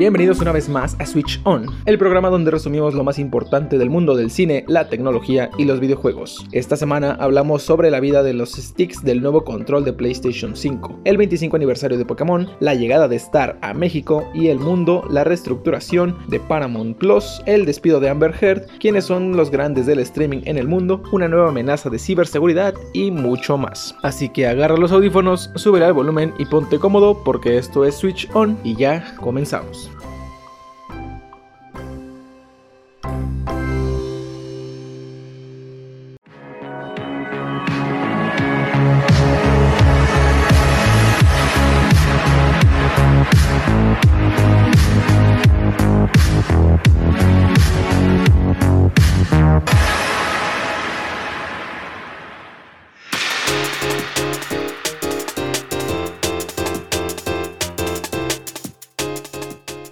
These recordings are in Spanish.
Bienvenidos una vez más a Switch On, el programa donde resumimos lo más importante del mundo del cine, la tecnología y los videojuegos. Esta semana hablamos sobre la vida de los sticks del nuevo control de PlayStation 5, el 25 aniversario de Pokémon, la llegada de Star a México y el mundo, la reestructuración de Paramount Plus, el despido de Amber Heard, quienes son los grandes del streaming en el mundo, una nueva amenaza de ciberseguridad y mucho más. Así que agarra los audífonos, sube al volumen y ponte cómodo porque esto es Switch On y ya comenzamos.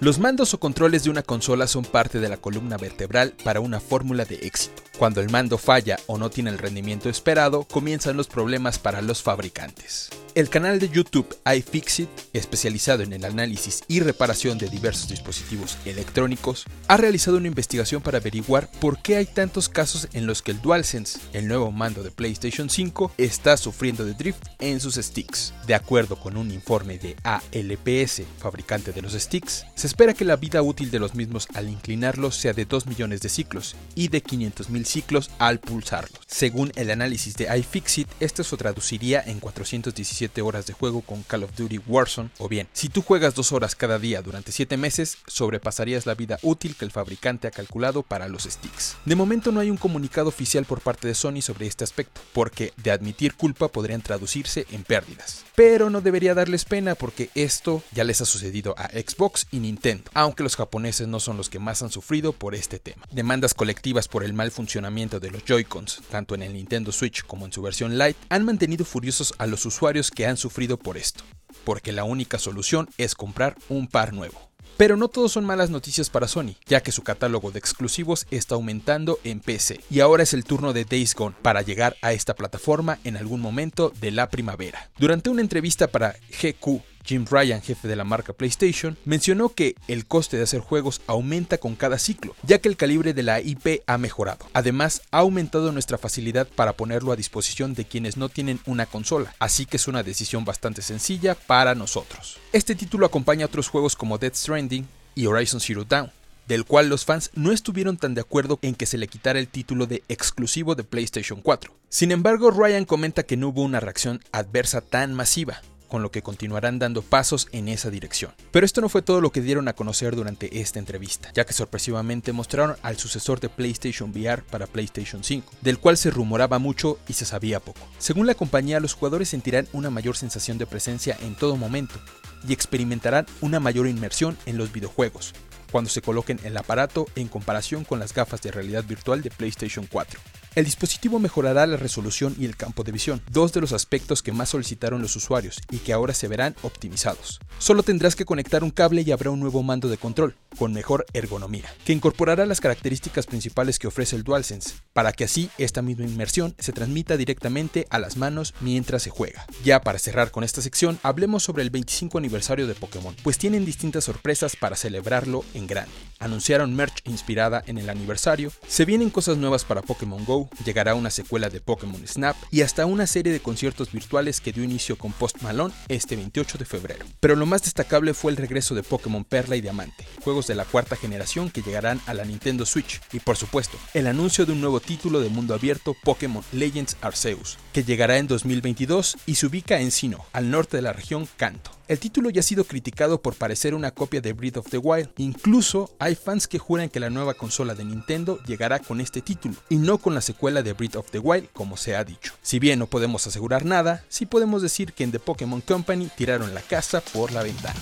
Los mandos o controles de una consola son parte de la columna vertebral para una fórmula de éxito. Cuando el mando falla o no tiene el rendimiento esperado, comienzan los problemas para los fabricantes. El canal de YouTube iFixit, especializado en el análisis y reparación de diversos dispositivos electrónicos, ha realizado una investigación para averiguar por qué hay tantos casos en los que el DualSense, el nuevo mando de PlayStation 5, está sufriendo de drift en sus sticks. De acuerdo con un informe de ALPS, fabricante de los sticks, se espera que la vida útil de los mismos al inclinarlos sea de 2 millones de ciclos y de 500.000 ciclos al pulsarlos. Según el análisis de iFixit, esto se traduciría en 417 horas de juego con Call of Duty Warzone, o bien, si tú juegas 2 horas cada día durante 7 meses, sobrepasarías la vida útil que el fabricante ha calculado para los sticks. De momento no hay un comunicado oficial por parte de Sony sobre este aspecto, porque de admitir culpa podrían traducirse en pérdidas. Pero no debería darles pena porque esto ya les ha sucedido a Xbox y Nintendo, aunque los japoneses no son los que más han sufrido por este tema. Demandas colectivas por el mal funcionamiento de los Joy-Cons, tanto en el Nintendo Switch como en su versión Lite, han mantenido furiosos a los usuarios que han sufrido por esto, porque la única solución es comprar un par nuevo. Pero no todo son malas noticias para Sony, ya que su catálogo de exclusivos está aumentando en PC, y ahora es el turno de Days Gone para llegar a esta plataforma en algún momento de la primavera. Durante una entrevista para GQ Jim Ryan, jefe de la marca PlayStation, mencionó que el coste de hacer juegos aumenta con cada ciclo, ya que el calibre de la IP ha mejorado. Además, ha aumentado nuestra facilidad para ponerlo a disposición de quienes no tienen una consola, así que es una decisión bastante sencilla para nosotros. Este título acompaña a otros juegos como Death Stranding y Horizon Zero Dawn, del cual los fans no estuvieron tan de acuerdo en que se le quitara el título de exclusivo de PlayStation 4. Sin embargo, Ryan comenta que no hubo una reacción adversa tan masiva, con lo que continuarán dando pasos en esa dirección. Pero esto no fue todo lo que dieron a conocer durante esta entrevista, ya que sorpresivamente mostraron al sucesor de PlayStation VR para PlayStation 5, del cual se rumoraba mucho y se sabía poco. Según la compañía, los jugadores sentirán una mayor sensación de presencia en todo momento y experimentarán una mayor inmersión en los videojuegos, cuando se coloquen el aparato en comparación con las gafas de realidad virtual de PlayStation 4. El dispositivo mejorará la resolución y el campo de visión, dos de los aspectos que más solicitaron los usuarios y que ahora se verán optimizados. Solo tendrás que conectar un cable y habrá un nuevo mando de control, con mejor ergonomía, que incorporará las características principales que ofrece el DualSense, para que así esta misma inmersión se transmita directamente a las manos mientras se juega. Ya para cerrar con esta sección, hablemos sobre el 25 aniversario de Pokémon, pues tienen distintas sorpresas para celebrarlo en grande. Anunciaron merch inspirada en el aniversario, se vienen cosas nuevas para Pokémon Go, llegará una secuela de Pokémon Snap y hasta una serie de conciertos virtuales que dio inicio con Post Malone este 28 de febrero. Pero lo más destacable fue el regreso de Pokémon Perla y Diamante, juegos de la cuarta generación que llegarán a la Nintendo Switch y por supuesto, el anuncio de un nuevo título de mundo abierto Pokémon Legends Arceus, que llegará en 2022 y se ubica en Sinnoh, al norte de la región Kanto. El título ya ha sido criticado por parecer una copia de Breath of the Wild. Incluso hay fans que juran que la nueva consola de Nintendo llegará con este título y no con la secuela de Breath of the Wild como se ha dicho. Si bien no podemos asegurar nada, sí podemos decir que en The Pokémon Company tiraron la casa por la ventana.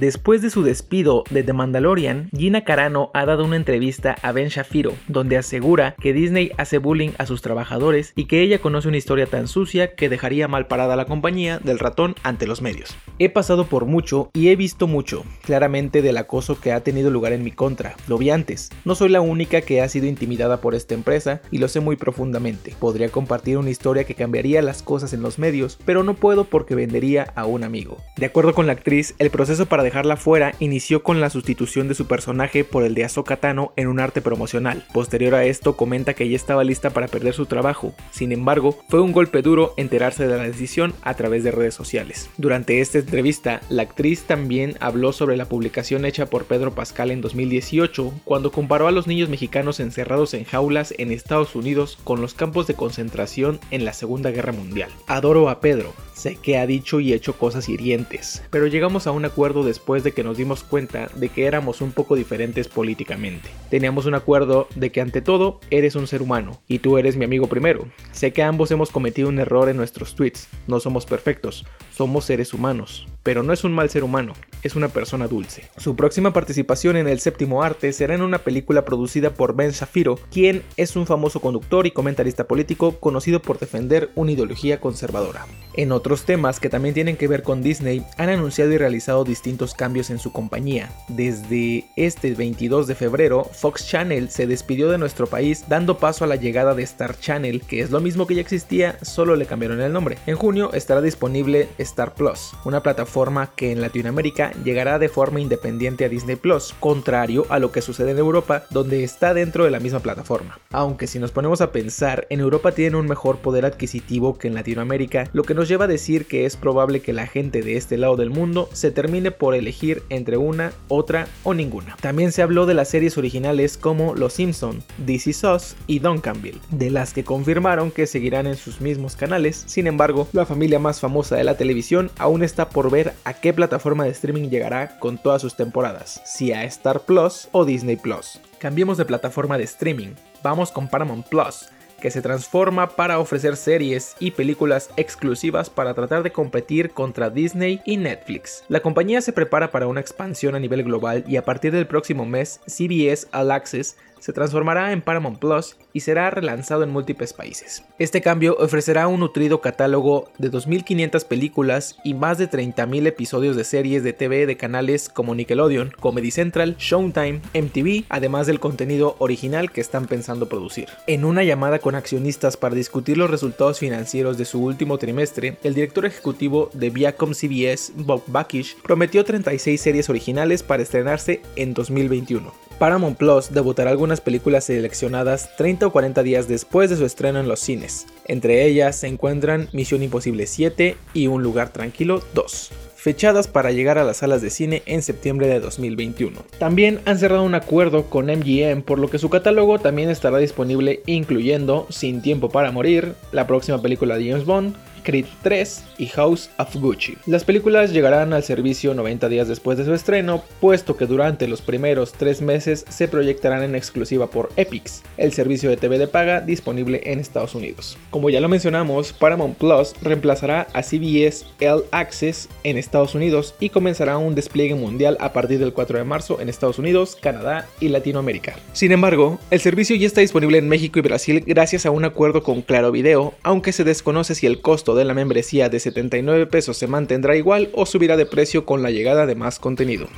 Después de su despido de The Mandalorian, Gina Carano ha dado una entrevista a Ben Shapiro, donde asegura que Disney hace bullying a sus trabajadores y que ella conoce una historia tan sucia que dejaría mal parada la compañía del ratón ante los medios. He pasado por mucho y he visto mucho, claramente del acoso que ha tenido lugar en mi contra. Lo vi antes. No soy la única que ha sido intimidada por esta empresa y lo sé muy profundamente. Podría compartir una historia que cambiaría las cosas en los medios, pero no puedo porque vendería a un amigo. De acuerdo con la actriz, el proceso para dejarla fuera inició con la sustitución de su personaje por el de Ahsoka Tano en un arte promocional. Posterior a esto comenta que ella estaba lista para perder su trabajo. Sin embargo, fue un golpe duro enterarse de la decisión a través de redes sociales. Durante esta entrevista, la actriz también habló sobre la publicación hecha por Pedro Pascal en 2018, cuando comparó a los niños mexicanos encerrados en jaulas en Estados Unidos con los campos de concentración en la Segunda Guerra Mundial. Adoro a Pedro, sé que ha dicho y hecho cosas hirientes, pero llegamos a un acuerdo después de que nos dimos cuenta de que éramos un poco diferentes políticamente. Teníamos un acuerdo de que ante todo eres un ser humano y tú eres mi amigo primero. Sé que ambos hemos cometido un error en nuestros tweets, no somos perfectos, somos seres humanos, pero no es un mal ser humano, es una persona dulce. Su próxima participación en el séptimo arte será en una película producida por Ben Shafiro, quien es un famoso conductor y comentarista político conocido por defender una ideología conservadora. En otros temas que también tienen que ver con Disney, han anunciado y realizado distintos cambios en su compañía. Desde este 22 de febrero, Fox Channel se despidió de nuestro país dando paso a la llegada de Star Channel, que es lo mismo que ya existía, solo le cambiaron el nombre. En junio estará disponible Star Plus, una plataforma que en Latinoamérica llegará de forma independiente a Disney Plus, contrario a lo que sucede en Europa, donde está dentro de la misma plataforma. Aunque si nos ponemos a pensar, en Europa tienen un mejor poder adquisitivo que en Latinoamérica, lo que nos lleva a decir que es probable que la gente de este lado del mundo se termine por elegir entre una, otra o ninguna. También se habló de las series originales como Los Simpson, DC Sauce y Duncanville, de las que confirmaron que seguirán en sus mismos canales. Sin embargo, la familia más famosa de la televisión aún está por ver a qué plataforma de streaming llegará con todas sus temporadas, si a Star Plus o Disney Plus. Cambiemos de plataforma de streaming, vamos con Paramount Plus, que se transforma para ofrecer series y películas exclusivas para tratar de competir contra Disney y Netflix. La compañía se prepara para una expansión a nivel global y a partir del próximo mes, CBS All Access se transformará en Paramount Plus y será relanzado en múltiples países. Este cambio ofrecerá un nutrido catálogo de 2.500 películas y más de 30.000 episodios de series de TV de canales como Nickelodeon, Comedy Central, Showtime, MTV, además del contenido original que están pensando producir. En una llamada con accionistas para discutir los resultados financieros de su último trimestre, el director ejecutivo de Viacom CBS, Bob Bakish, prometió 36 series originales para estrenarse en 2021. Paramount Plus debutará algunas películas seleccionadas 30 o 40 días después de su estreno en los cines. Entre ellas se encuentran Misión Imposible 7 y Un lugar tranquilo 2 fechadas para llegar a las salas de cine en septiembre de 2021. También han cerrado un acuerdo con MGM por lo que su catálogo también estará disponible incluyendo Sin tiempo para morir, la próxima película de James Bond, Creed 3 y House of Gucci. Las películas llegarán al servicio 90 días después de su estreno, puesto que durante los primeros 3 meses se proyectarán en exclusiva por Epix, el servicio de TV de paga disponible en Estados Unidos. Como ya lo mencionamos, Paramount Plus reemplazará a CBS All Access en Estados Unidos y comenzará un despliegue mundial a partir del 4 de marzo en Estados Unidos, Canadá y Latinoamérica. Sin embargo, el servicio ya está disponible en México y Brasil gracias a un acuerdo con Claro Video, aunque se desconoce si el costo de la membresía de 79 pesos se mantendrá igual o subirá de precio con la llegada de más contenido.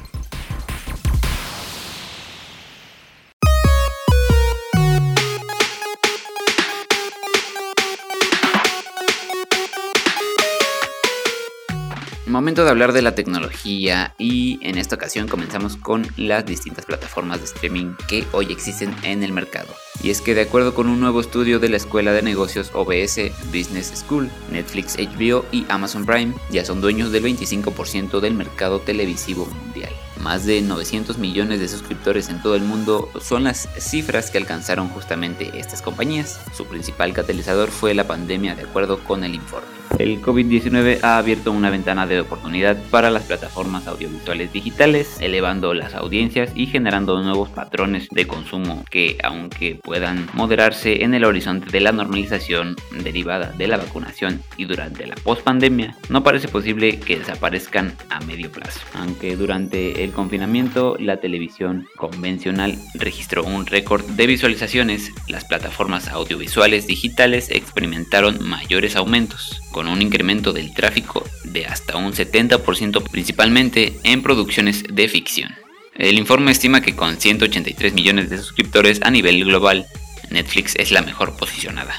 Momento de hablar de la tecnología y en esta ocasión comenzamos con las distintas plataformas de streaming que hoy existen en el mercado. Y es que de acuerdo con un nuevo estudio de la Escuela de Negocios OBS Business School, Netflix, HBO y Amazon Prime ya son dueños del 25% del mercado televisivo mundial. Más de 900 millones de suscriptores en todo el mundo son las cifras que alcanzaron justamente estas compañías. Su principal catalizador fue la pandemia de acuerdo con el informe. El COVID-19 ha abierto una ventana de oportunidad para las plataformas audiovisuales digitales, elevando las audiencias y generando nuevos patrones de consumo que, aunque puedan moderarse en el horizonte de la normalización derivada de la vacunación y durante la post-pandemia, no parece posible que desaparezcan a medio plazo. Aunque durante el confinamiento la televisión convencional registró un récord de visualizaciones, las plataformas audiovisuales digitales experimentaron mayores aumentos, con un incremento del tráfico de hasta un 70% principalmente en producciones de ficción. El informe estima que con 183 millones de suscriptores a nivel global, Netflix es la mejor posicionada.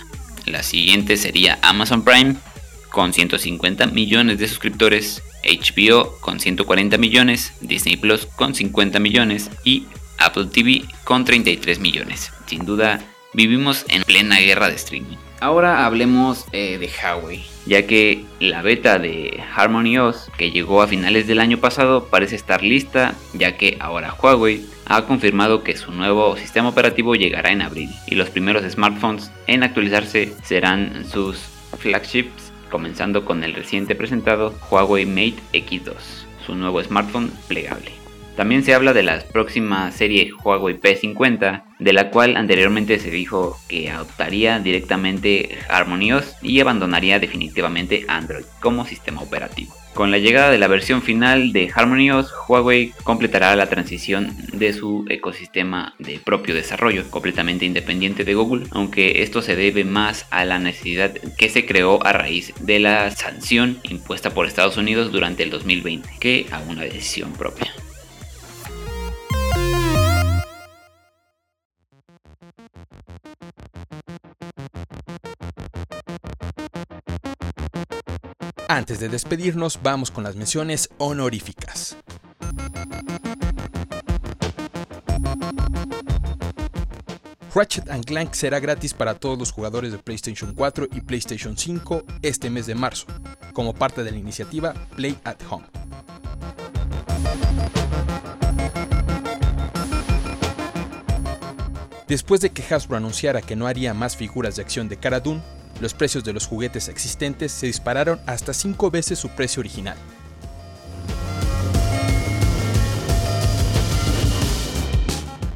La siguiente sería Amazon Prime con 150 millones de suscriptores, HBO con 140 millones, Disney Plus con 50 millones y Apple TV con 33 millones. Sin duda, vivimos en plena guerra de streaming. Ahora hablemos eh, de Huawei, ya que la beta de Harmony OS que llegó a finales del año pasado parece estar lista, ya que ahora Huawei ha confirmado que su nuevo sistema operativo llegará en abril y los primeros smartphones en actualizarse serán sus flagships, comenzando con el reciente presentado Huawei Mate X2, su nuevo smartphone plegable. También se habla de la próxima serie Huawei P50, de la cual anteriormente se dijo que adoptaría directamente HarmonyOS y abandonaría definitivamente Android como sistema operativo. Con la llegada de la versión final de HarmonyOS, Huawei completará la transición de su ecosistema de propio desarrollo, completamente independiente de Google, aunque esto se debe más a la necesidad que se creó a raíz de la sanción impuesta por Estados Unidos durante el 2020, que a una decisión propia. Antes de despedirnos, vamos con las menciones honoríficas. Ratchet Clank será gratis para todos los jugadores de PlayStation 4 y PlayStation 5 este mes de marzo, como parte de la iniciativa Play at Home. Después de que Hasbro anunciara que no haría más figuras de acción de Cara los precios de los juguetes existentes se dispararon hasta 5 veces su precio original.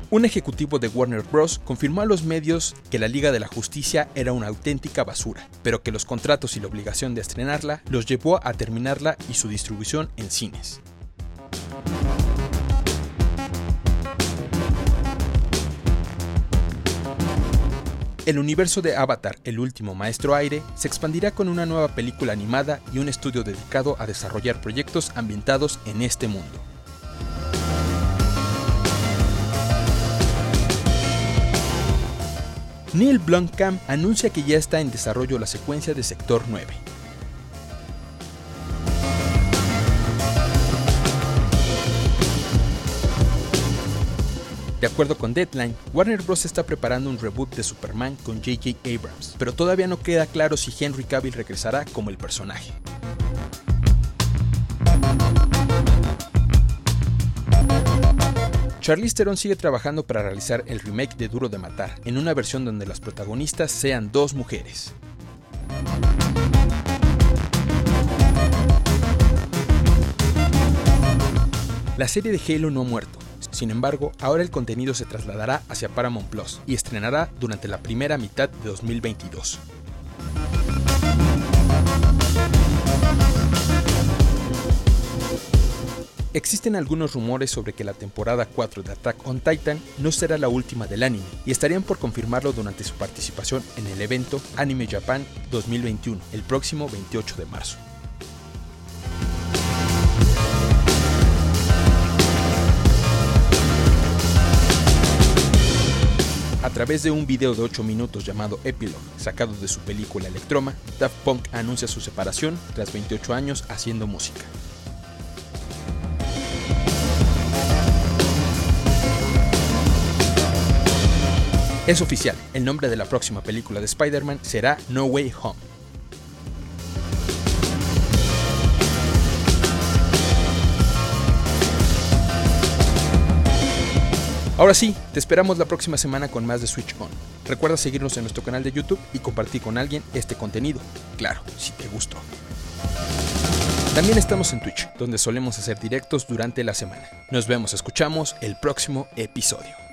Un ejecutivo de Warner Bros. confirmó a los medios que la Liga de la Justicia era una auténtica basura, pero que los contratos y la obligación de estrenarla los llevó a terminarla y su distribución en cines. El universo de Avatar, el último maestro aire, se expandirá con una nueva película animada y un estudio dedicado a desarrollar proyectos ambientados en este mundo. Neil Blomkamp anuncia que ya está en desarrollo la secuencia de Sector 9, De acuerdo con Deadline, Warner Bros. está preparando un reboot de Superman con J.J. Abrams, pero todavía no queda claro si Henry Cavill regresará como el personaje. Charlize Theron sigue trabajando para realizar el remake de Duro de Matar, en una versión donde las protagonistas sean dos mujeres. La serie de Halo no ha muerto, sin embargo, ahora el contenido se trasladará hacia Paramount Plus y estrenará durante la primera mitad de 2022. Existen algunos rumores sobre que la temporada 4 de Attack on Titan no será la última del anime y estarían por confirmarlo durante su participación en el evento Anime Japan 2021 el próximo 28 de marzo. Través de un video de 8 minutos llamado Epilogue, sacado de su película Electroma, Daft Punk anuncia su separación tras 28 años haciendo música. Es oficial, el nombre de la próxima película de Spider-Man será No Way Home. Ahora sí, te esperamos la próxima semana con más de Switch On. Recuerda seguirnos en nuestro canal de YouTube y compartir con alguien este contenido. Claro, si te gustó. También estamos en Twitch, donde solemos hacer directos durante la semana. Nos vemos, escuchamos el próximo episodio.